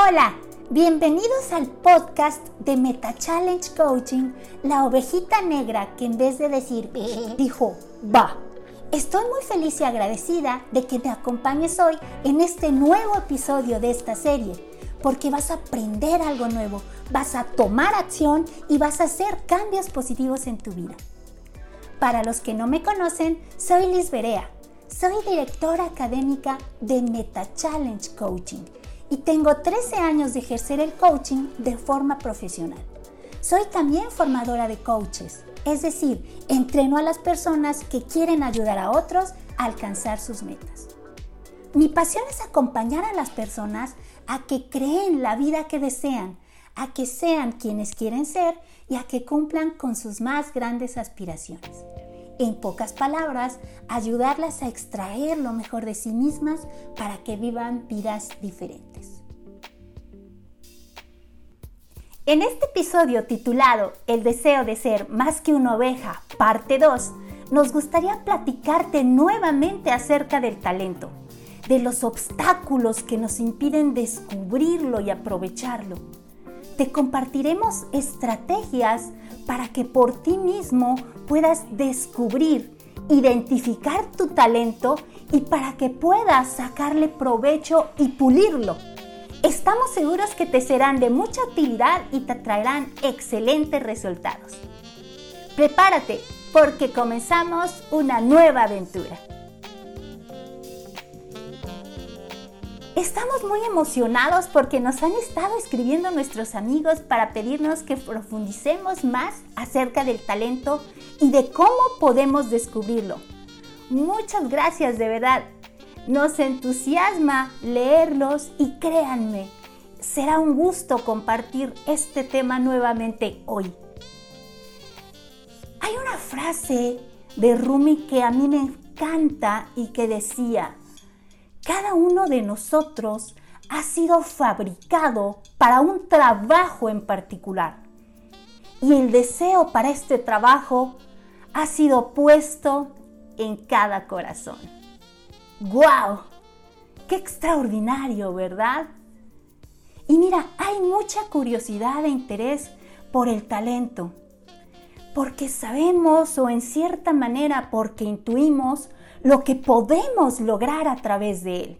Hola, bienvenidos al podcast de Meta Challenge Coaching, la ovejita negra que en vez de decir dijo va. Estoy muy feliz y agradecida de que me acompañes hoy en este nuevo episodio de esta serie, porque vas a aprender algo nuevo, vas a tomar acción y vas a hacer cambios positivos en tu vida. Para los que no me conocen, soy Liz Berea. Soy directora académica de Meta Challenge Coaching y tengo 13 años de ejercer el coaching de forma profesional. Soy también formadora de coaches, es decir, entreno a las personas que quieren ayudar a otros a alcanzar sus metas. Mi pasión es acompañar a las personas a que creen la vida que desean, a que sean quienes quieren ser y a que cumplan con sus más grandes aspiraciones. En pocas palabras, ayudarlas a extraer lo mejor de sí mismas para que vivan vidas diferentes. En este episodio titulado El deseo de ser más que una oveja, parte 2, nos gustaría platicarte nuevamente acerca del talento, de los obstáculos que nos impiden descubrirlo y aprovecharlo. Te compartiremos estrategias para que por ti mismo puedas descubrir, identificar tu talento y para que puedas sacarle provecho y pulirlo. Estamos seguros que te serán de mucha utilidad y te traerán excelentes resultados. Prepárate porque comenzamos una nueva aventura. Estamos muy emocionados porque nos han estado escribiendo nuestros amigos para pedirnos que profundicemos más acerca del talento y de cómo podemos descubrirlo. Muchas gracias de verdad. Nos entusiasma leerlos y créanme, será un gusto compartir este tema nuevamente hoy. Hay una frase de Rumi que a mí me encanta y que decía, cada uno de nosotros ha sido fabricado para un trabajo en particular. Y el deseo para este trabajo ha sido puesto en cada corazón. ¡Guau! ¡Qué extraordinario, ¿verdad? Y mira, hay mucha curiosidad e interés por el talento, porque sabemos o en cierta manera porque intuimos lo que podemos lograr a través de él.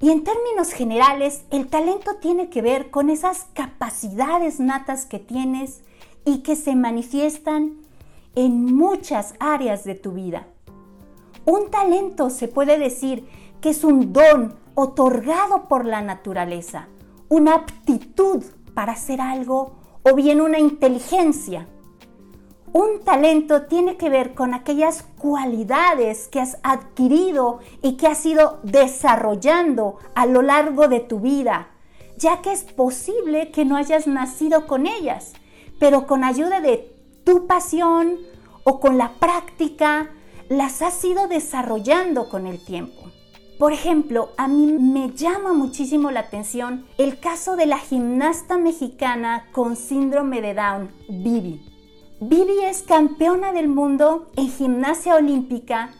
Y en términos generales, el talento tiene que ver con esas capacidades natas que tienes y que se manifiestan en muchas áreas de tu vida. Un talento se puede decir que es un don otorgado por la naturaleza, una aptitud para hacer algo o bien una inteligencia. Un talento tiene que ver con aquellas cualidades que has adquirido y que has ido desarrollando a lo largo de tu vida, ya que es posible que no hayas nacido con ellas, pero con ayuda de tu pasión o con la práctica, las has ido desarrollando con el tiempo. Por ejemplo, a mí me llama muchísimo la atención el caso de la gimnasta mexicana con síndrome de Down, Vivi. Vivi es campeona del mundo en gimnasia olímpica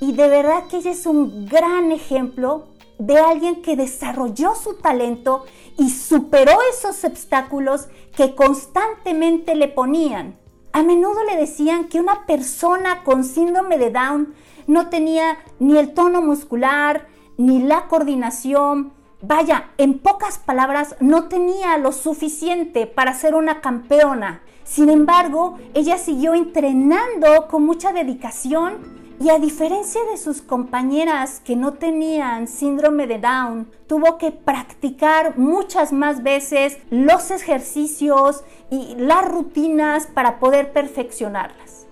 y de verdad que ella es un gran ejemplo de alguien que desarrolló su talento y superó esos obstáculos que constantemente le ponían. A menudo le decían que una persona con síndrome de Down no tenía ni el tono muscular, ni la coordinación. Vaya, en pocas palabras, no tenía lo suficiente para ser una campeona. Sin embargo, ella siguió entrenando con mucha dedicación y a diferencia de sus compañeras que no tenían síndrome de Down, tuvo que practicar muchas más veces los ejercicios y las rutinas para poder perfeccionarlas.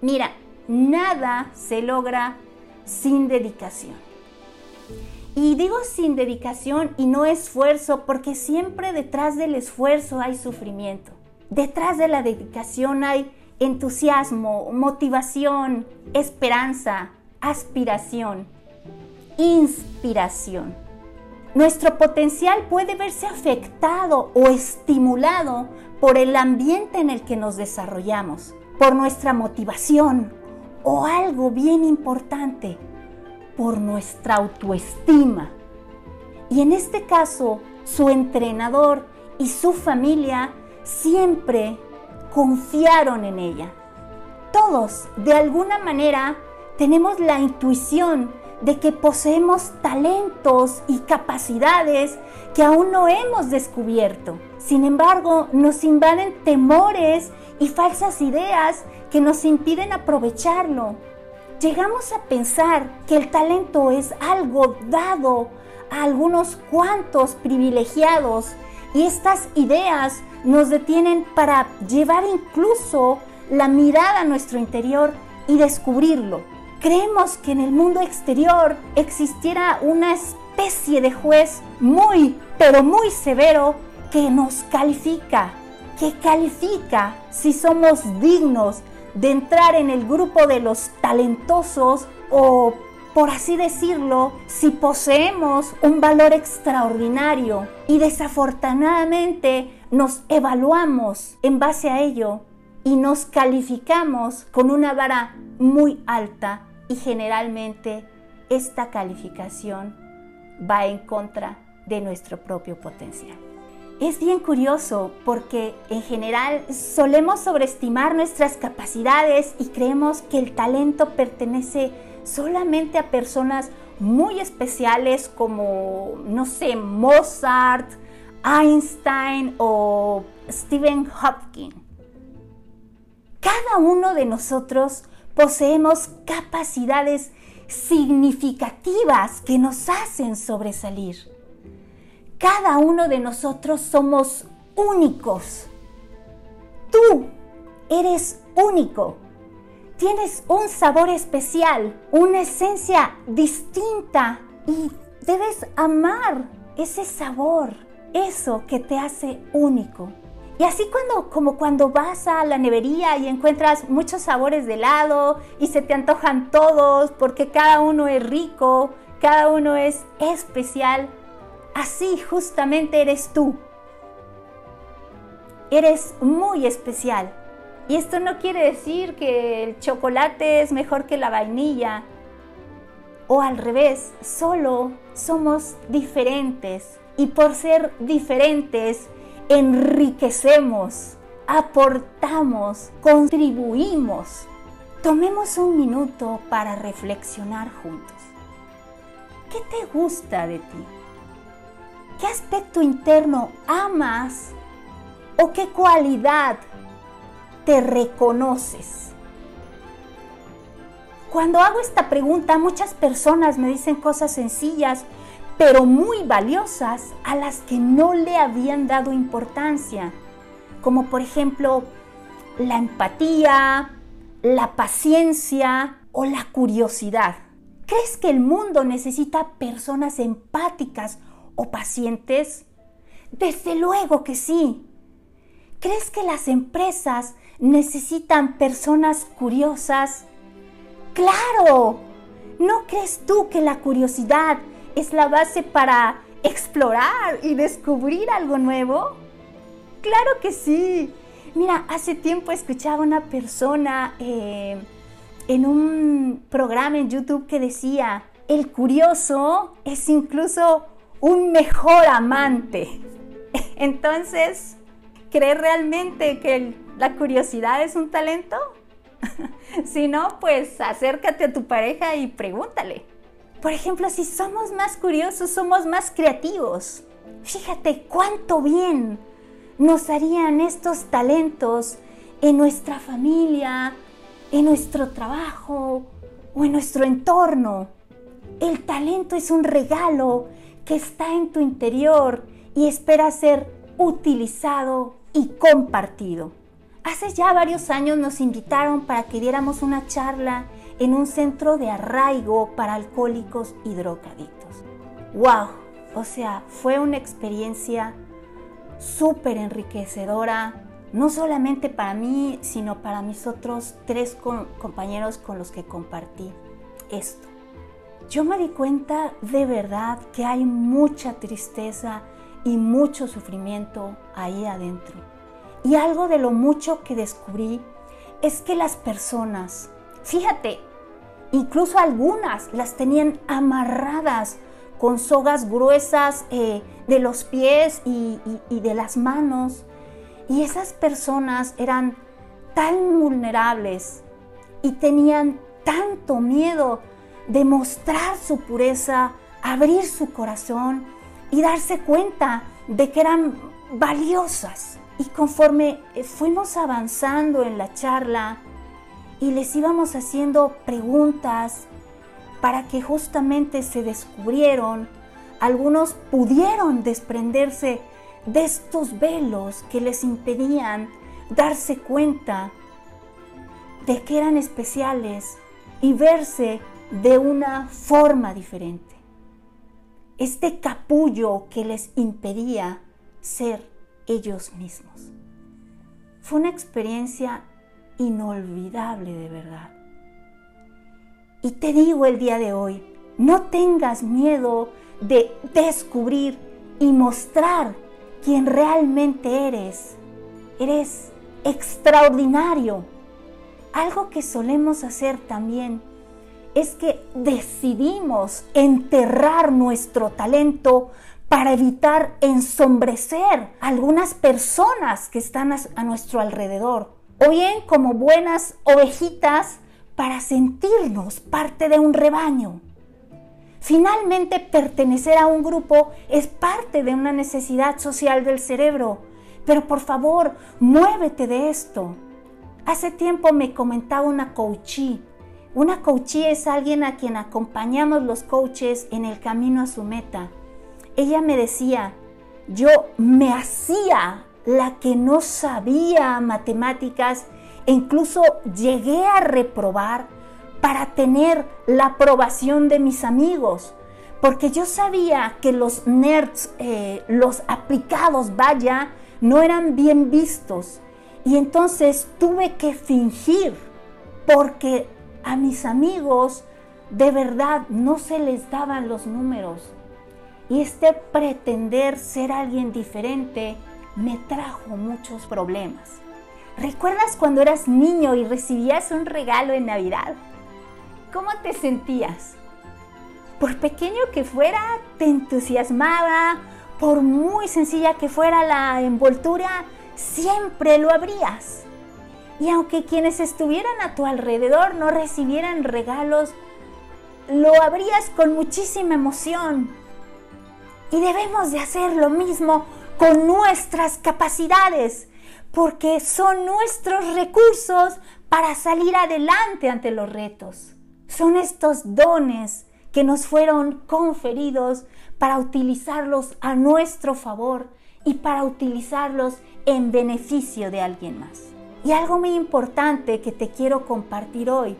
Mira, nada se logra sin dedicación. Y digo sin dedicación y no esfuerzo porque siempre detrás del esfuerzo hay sufrimiento. Detrás de la dedicación hay entusiasmo, motivación, esperanza, aspiración, inspiración. Nuestro potencial puede verse afectado o estimulado por el ambiente en el que nos desarrollamos, por nuestra motivación o algo bien importante, por nuestra autoestima. Y en este caso, su entrenador y su familia siempre confiaron en ella. Todos, de alguna manera, tenemos la intuición de que poseemos talentos y capacidades que aún no hemos descubierto. Sin embargo, nos invaden temores y falsas ideas que nos impiden aprovecharlo. Llegamos a pensar que el talento es algo dado a algunos cuantos privilegiados y estas ideas nos detienen para llevar incluso la mirada a nuestro interior y descubrirlo. Creemos que en el mundo exterior existiera una especie de juez muy, pero muy severo que nos califica, que califica si somos dignos de entrar en el grupo de los talentosos o, por así decirlo, si poseemos un valor extraordinario y desafortunadamente nos evaluamos en base a ello y nos calificamos con una vara muy alta y generalmente esta calificación va en contra de nuestro propio potencial. Es bien curioso porque en general solemos sobreestimar nuestras capacidades y creemos que el talento pertenece solamente a personas muy especiales como, no sé, Mozart, Einstein o Stephen Hopkins. Cada uno de nosotros poseemos capacidades significativas que nos hacen sobresalir. Cada uno de nosotros somos únicos. Tú eres único. Tienes un sabor especial, una esencia distinta y debes amar ese sabor, eso que te hace único. Y así cuando, como cuando vas a la nevería y encuentras muchos sabores de helado y se te antojan todos porque cada uno es rico, cada uno es especial, así justamente eres tú. Eres muy especial. Y esto no quiere decir que el chocolate es mejor que la vainilla. O al revés, solo somos diferentes. Y por ser diferentes, enriquecemos, aportamos, contribuimos. Tomemos un minuto para reflexionar juntos. ¿Qué te gusta de ti? ¿Qué aspecto interno amas o qué cualidad te reconoces? Cuando hago esta pregunta, muchas personas me dicen cosas sencillas pero muy valiosas a las que no le habían dado importancia, como por ejemplo la empatía, la paciencia o la curiosidad. ¿Crees que el mundo necesita personas empáticas o pacientes? Desde luego que sí. ¿Crees que las empresas necesitan personas curiosas? Claro. ¿No crees tú que la curiosidad es la base para explorar y descubrir algo nuevo? Claro que sí. Mira, hace tiempo escuchaba una persona eh, en un programa en YouTube que decía, el curioso es incluso un mejor amante. Entonces, ¿crees realmente que la curiosidad es un talento? si no, pues acércate a tu pareja y pregúntale. Por ejemplo, si somos más curiosos, somos más creativos. Fíjate cuánto bien nos harían estos talentos en nuestra familia, en nuestro trabajo o en nuestro entorno. El talento es un regalo que está en tu interior y espera ser utilizado y compartido. Hace ya varios años nos invitaron para que diéramos una charla en un centro de arraigo para alcohólicos y drogadictos. ¡Wow! O sea, fue una experiencia súper enriquecedora, no solamente para mí, sino para mis otros tres compañeros con los que compartí esto. Yo me di cuenta de verdad que hay mucha tristeza y mucho sufrimiento ahí adentro. Y algo de lo mucho que descubrí es que las personas, fíjate, Incluso algunas las tenían amarradas con sogas gruesas eh, de los pies y, y de las manos. Y esas personas eran tan vulnerables y tenían tanto miedo de mostrar su pureza, abrir su corazón y darse cuenta de que eran valiosas. Y conforme eh, fuimos avanzando en la charla y les íbamos haciendo preguntas para que justamente se descubrieron, algunos pudieron desprenderse de estos velos que les impedían darse cuenta de que eran especiales y verse de una forma diferente. Este capullo que les impedía ser ellos mismos. Fue una experiencia inolvidable de verdad. Y te digo el día de hoy, no tengas miedo de descubrir y mostrar quién realmente eres. Eres extraordinario. Algo que solemos hacer también es que decidimos enterrar nuestro talento para evitar ensombrecer a algunas personas que están a, nuestro alrededor. O como buenas ovejitas para sentirnos parte de un rebaño. Finalmente, pertenecer a un grupo es parte de una necesidad social del cerebro. Pero por favor, muévete de esto. Hace tiempo me comentaba una coachee. Una coachee es alguien a quien acompañamos los coaches en el camino a su meta ella me decía, yo me hacía la que no sabía matemáticas e incluso llegué a reprobar para tener la aprobación de mis amigos, porque yo sabía que los nerds, eh, los aplicados, vaya, no eran bien vistos. Y entonces tuve que fingir, porque a mis amigos de verdad no se les daban los números. Y este pretender ser alguien diferente me trajo muchos problemas. ¿Recuerdas cuando eras niño y recibías un regalo en Navidad? ¿Cómo te sentías? Por pequeño que fuera, te entusiasmaba, por muy sencilla que fuera la envoltura, siempre lo abrías. Y aunque quienes estuvieran a tu alrededor no recibieran regalos, lo abrías con muchísima emoción y debemos de hacer lo mismo con nuestras capacidades, porque son nuestros recursos para salir adelante ante los retos. Son estos dones que nos fueron conferidos para utilizarlos a nuestro favor y para utilizarlos en beneficio de alguien más. Y algo muy importante que te quiero compartir hoy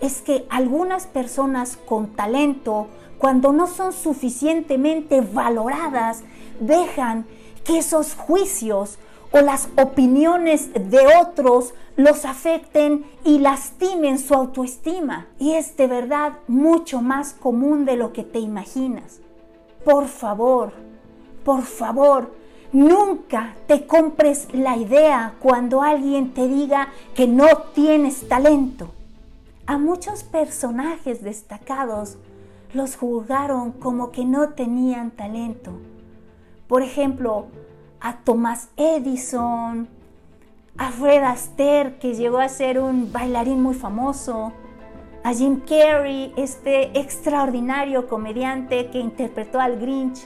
es que algunas personas con talento cuando no son suficientemente valoradas, dejan que esos juicios o las opiniones de otros los afecten y lastimen su autoestima. Y es de verdad mucho más común de lo que te imaginas. Por favor, por favor, nunca te compres la idea cuando alguien te diga que no tienes talento. A muchos personajes destacados los juzgaron como que no tenían talento. Por ejemplo, a Thomas Edison, a Fred Astaire, que llegó a ser un bailarín muy famoso, a Jim Carrey, este extraordinario comediante que interpretó al Grinch.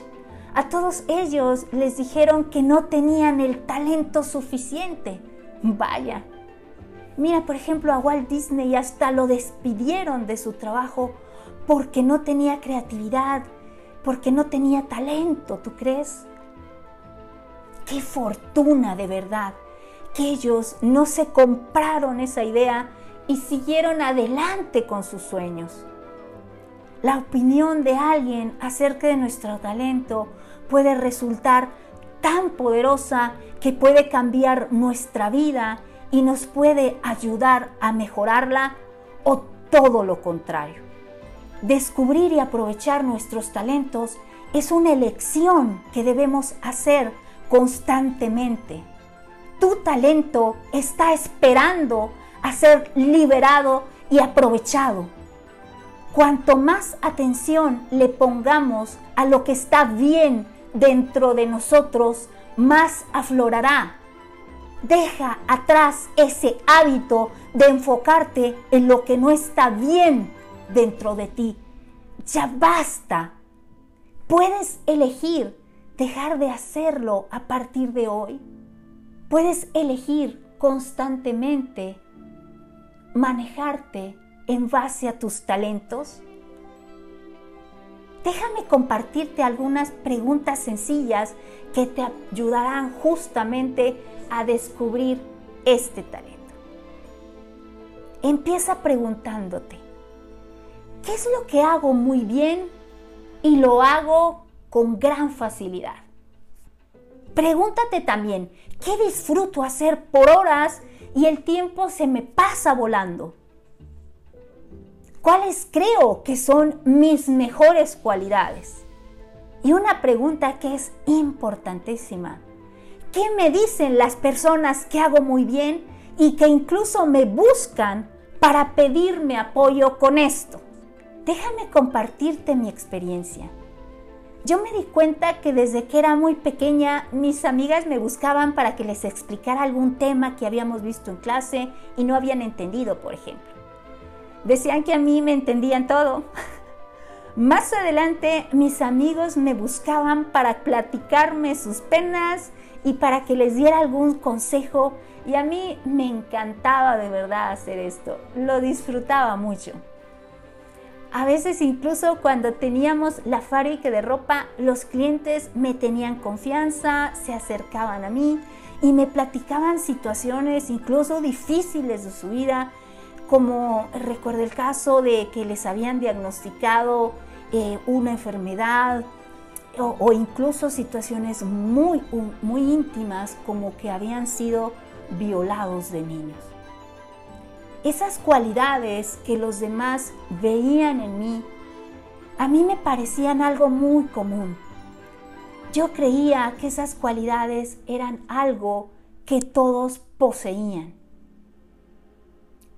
A todos ellos les dijeron que no tenían el talento suficiente. Vaya. Mira, por ejemplo, a Walt Disney hasta lo despidieron de su trabajo porque no tenía creatividad, porque no tenía talento, ¿tú crees? Qué fortuna de verdad que ellos no se compraron esa idea y siguieron adelante con sus sueños. La opinión de alguien acerca de nuestro talento puede resultar tan poderosa que puede cambiar nuestra vida y nos puede ayudar a mejorarla o todo lo contrario. Descubrir y aprovechar nuestros talentos es una elección que debemos hacer constantemente. Tu talento está esperando a ser liberado y aprovechado. Cuanto más atención le pongamos a lo que está bien dentro de nosotros, más aflorará. Deja atrás ese hábito de enfocarte en lo que no está bien dentro de ti. Ya basta. Puedes elegir dejar de hacerlo a partir de hoy. Puedes elegir constantemente manejarte en base a tus talentos? Déjame compartirte algunas preguntas sencillas que te ayudarán justamente a descubrir este talento. Empieza preguntándote, ¿qué es lo que hago muy bien y lo hago con gran facilidad? Pregúntate también, ¿qué disfruto hacer por horas y el tiempo se me pasa volando? ¿Cuáles creo que son mis mejores cualidades? Y una pregunta que es importantísima. ¿Qué me dicen las personas que hago muy bien y que incluso me buscan para pedirme apoyo con esto? Déjame compartirte mi experiencia. Yo me di cuenta que desde que era muy pequeña mis amigas me buscaban para que les explicara algún tema que habíamos visto en clase y no habían entendido, por ejemplo. Decían que a mí me entendían todo. Más adelante mis amigos me buscaban para platicarme sus penas y para que les diera algún consejo y a mí me encantaba de verdad hacer esto, lo disfrutaba mucho. A veces incluso cuando teníamos la fábrica de ropa, los clientes me tenían confianza, se acercaban a mí y me platicaban situaciones incluso difíciles de su vida como recuerdo el caso de que les habían diagnosticado eh, una enfermedad o, incluso situaciones muy, muy íntimas como que habían sido violados de niños. Esas cualidades que los demás veían en mí, a mí me parecían algo muy común. Yo creía que esas cualidades eran algo que todos poseían.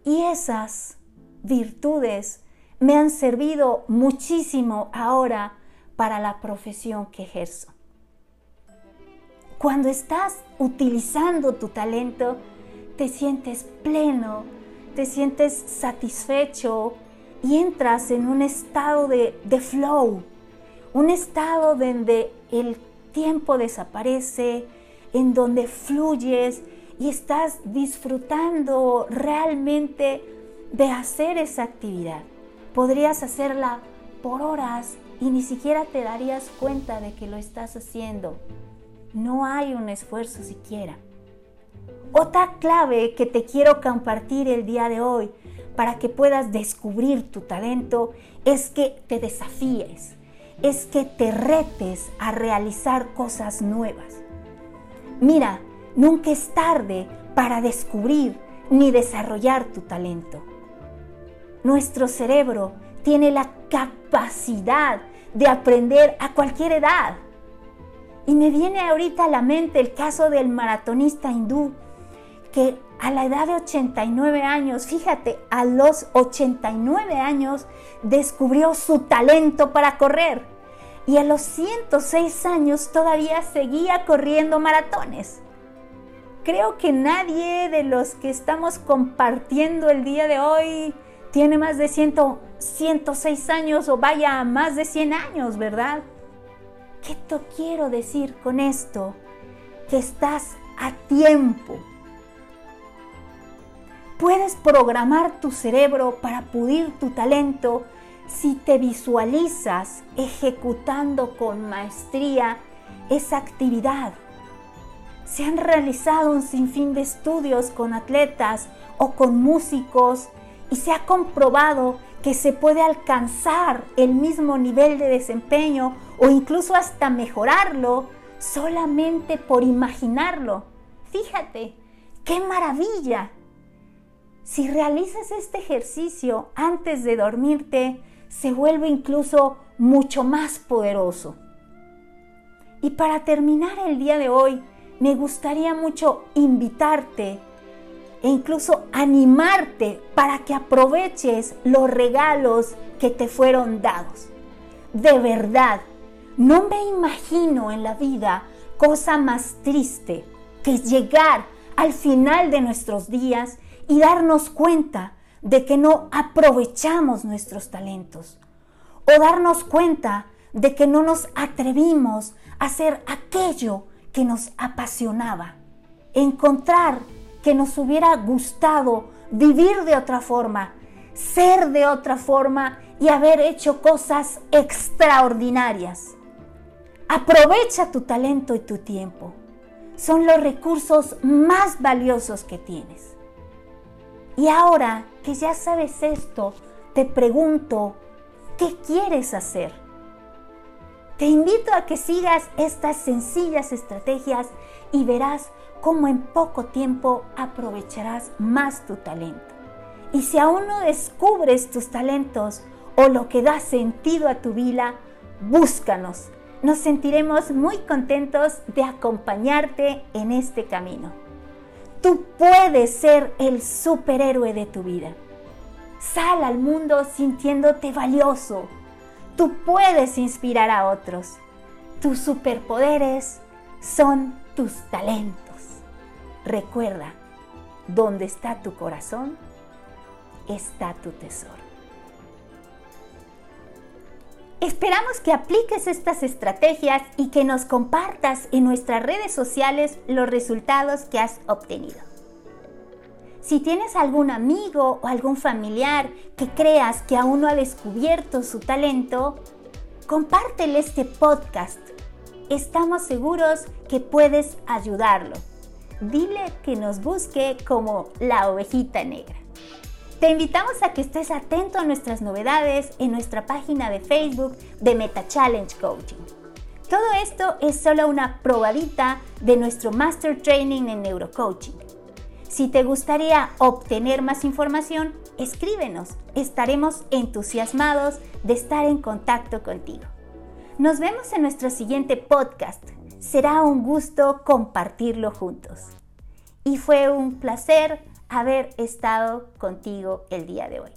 Y esas virtudes me han servido muchísimo ahora para la profesión que ejerzo. Cuando estás utilizando tu talento, te sientes pleno, te sientes satisfecho y entras en un estado de, de flow, un estado donde el tiempo desaparece, en donde fluyes y estás disfrutando realmente de hacer esa actividad. Podrías hacerla por horas y ni siquiera te darías cuenta de que lo estás haciendo. No hay un esfuerzo siquiera. Otra clave que te quiero compartir el día de hoy para que puedas descubrir tu talento es que te desafíes, es que te retes a realizar cosas nuevas. Mira, Nunca es tarde para descubrir ni desarrollar tu talento. Nuestro cerebro tiene la capacidad de aprender a cualquier edad. Y me viene ahorita a la mente el caso del maratonista hindú que a la edad de 89 años, fíjate, a los 89 años descubrió su talento para correr y a los 106 años todavía seguía corriendo maratones creo que nadie de los que estamos compartiendo el día de hoy tiene más de 106 años o vaya más de 100 años, ¿verdad? ¿Qué te quiero decir con esto? Que estás a tiempo. Puedes programar tu cerebro para pulir tu talento si te visualizas ejecutando con maestría esa actividad se han realizado un sinfín de estudios con atletas o con músicos y se ha comprobado que se puede alcanzar el mismo nivel de desempeño o incluso hasta mejorarlo solamente por imaginarlo. Fíjate, qué maravilla. Si realizas este ejercicio antes de dormirte, se vuelve incluso mucho más poderoso. Y para terminar el día de hoy, me gustaría mucho invitarte e incluso animarte para que aproveches los regalos que te fueron dados. De verdad, no me imagino en la vida cosa más triste que llegar al final de nuestros días y darnos cuenta de que no aprovechamos nuestros talentos o darnos cuenta de que no nos atrevimos a hacer aquello que nos apasionaba. Encontrar que nos hubiera gustado vivir de otra forma, ser de otra forma y haber hecho cosas extraordinarias. Aprovecha tu talento y tu tiempo. Son los recursos más valiosos que tienes. Y ahora que ya sabes esto, te pregunto, ¿qué quieres hacer? Te invito a que sigas estas sencillas estrategias y verás cómo en poco tiempo aprovecharás más tu talento. Y si aún no descubres tus talentos o lo que da sentido a tu vida, búscanos. Nos sentiremos muy contentos de acompañarte en este camino. Tú puedes ser el superhéroe de tu vida. Sal al mundo sintiéndote valioso. Tú puedes inspirar a otros. Tus superpoderes son tus talentos. Recuerda, donde está tu corazón, está tu tesoro. Esperamos que apliques estas estrategias y que nos compartas en nuestras redes sociales los resultados que has obtenido. Si tienes algún amigo o algún familiar que creas que aún no ha descubierto su talento, compártele este podcast. Estamos seguros que puedes ayudarlo. Dile que nos busque como la ovejita negra. Te invitamos a que estés atento a nuestras novedades en nuestra página de Facebook de Meta Challenge Coaching. Todo esto es solo una probadita de nuestro Master Training en Neurocoaching. Si te gustaría obtener más información, escríbenos. Estaremos entusiasmados de estar en contacto contigo. Nos vemos en nuestro siguiente podcast. Será un gusto compartirlo juntos. Y fue un placer haber estado contigo el día de hoy.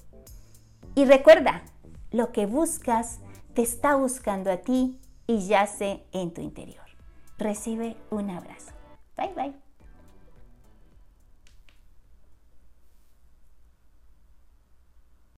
Y recuerda, lo que buscas te está buscando a ti y yace en tu interior. Recibe un abrazo. Bye bye.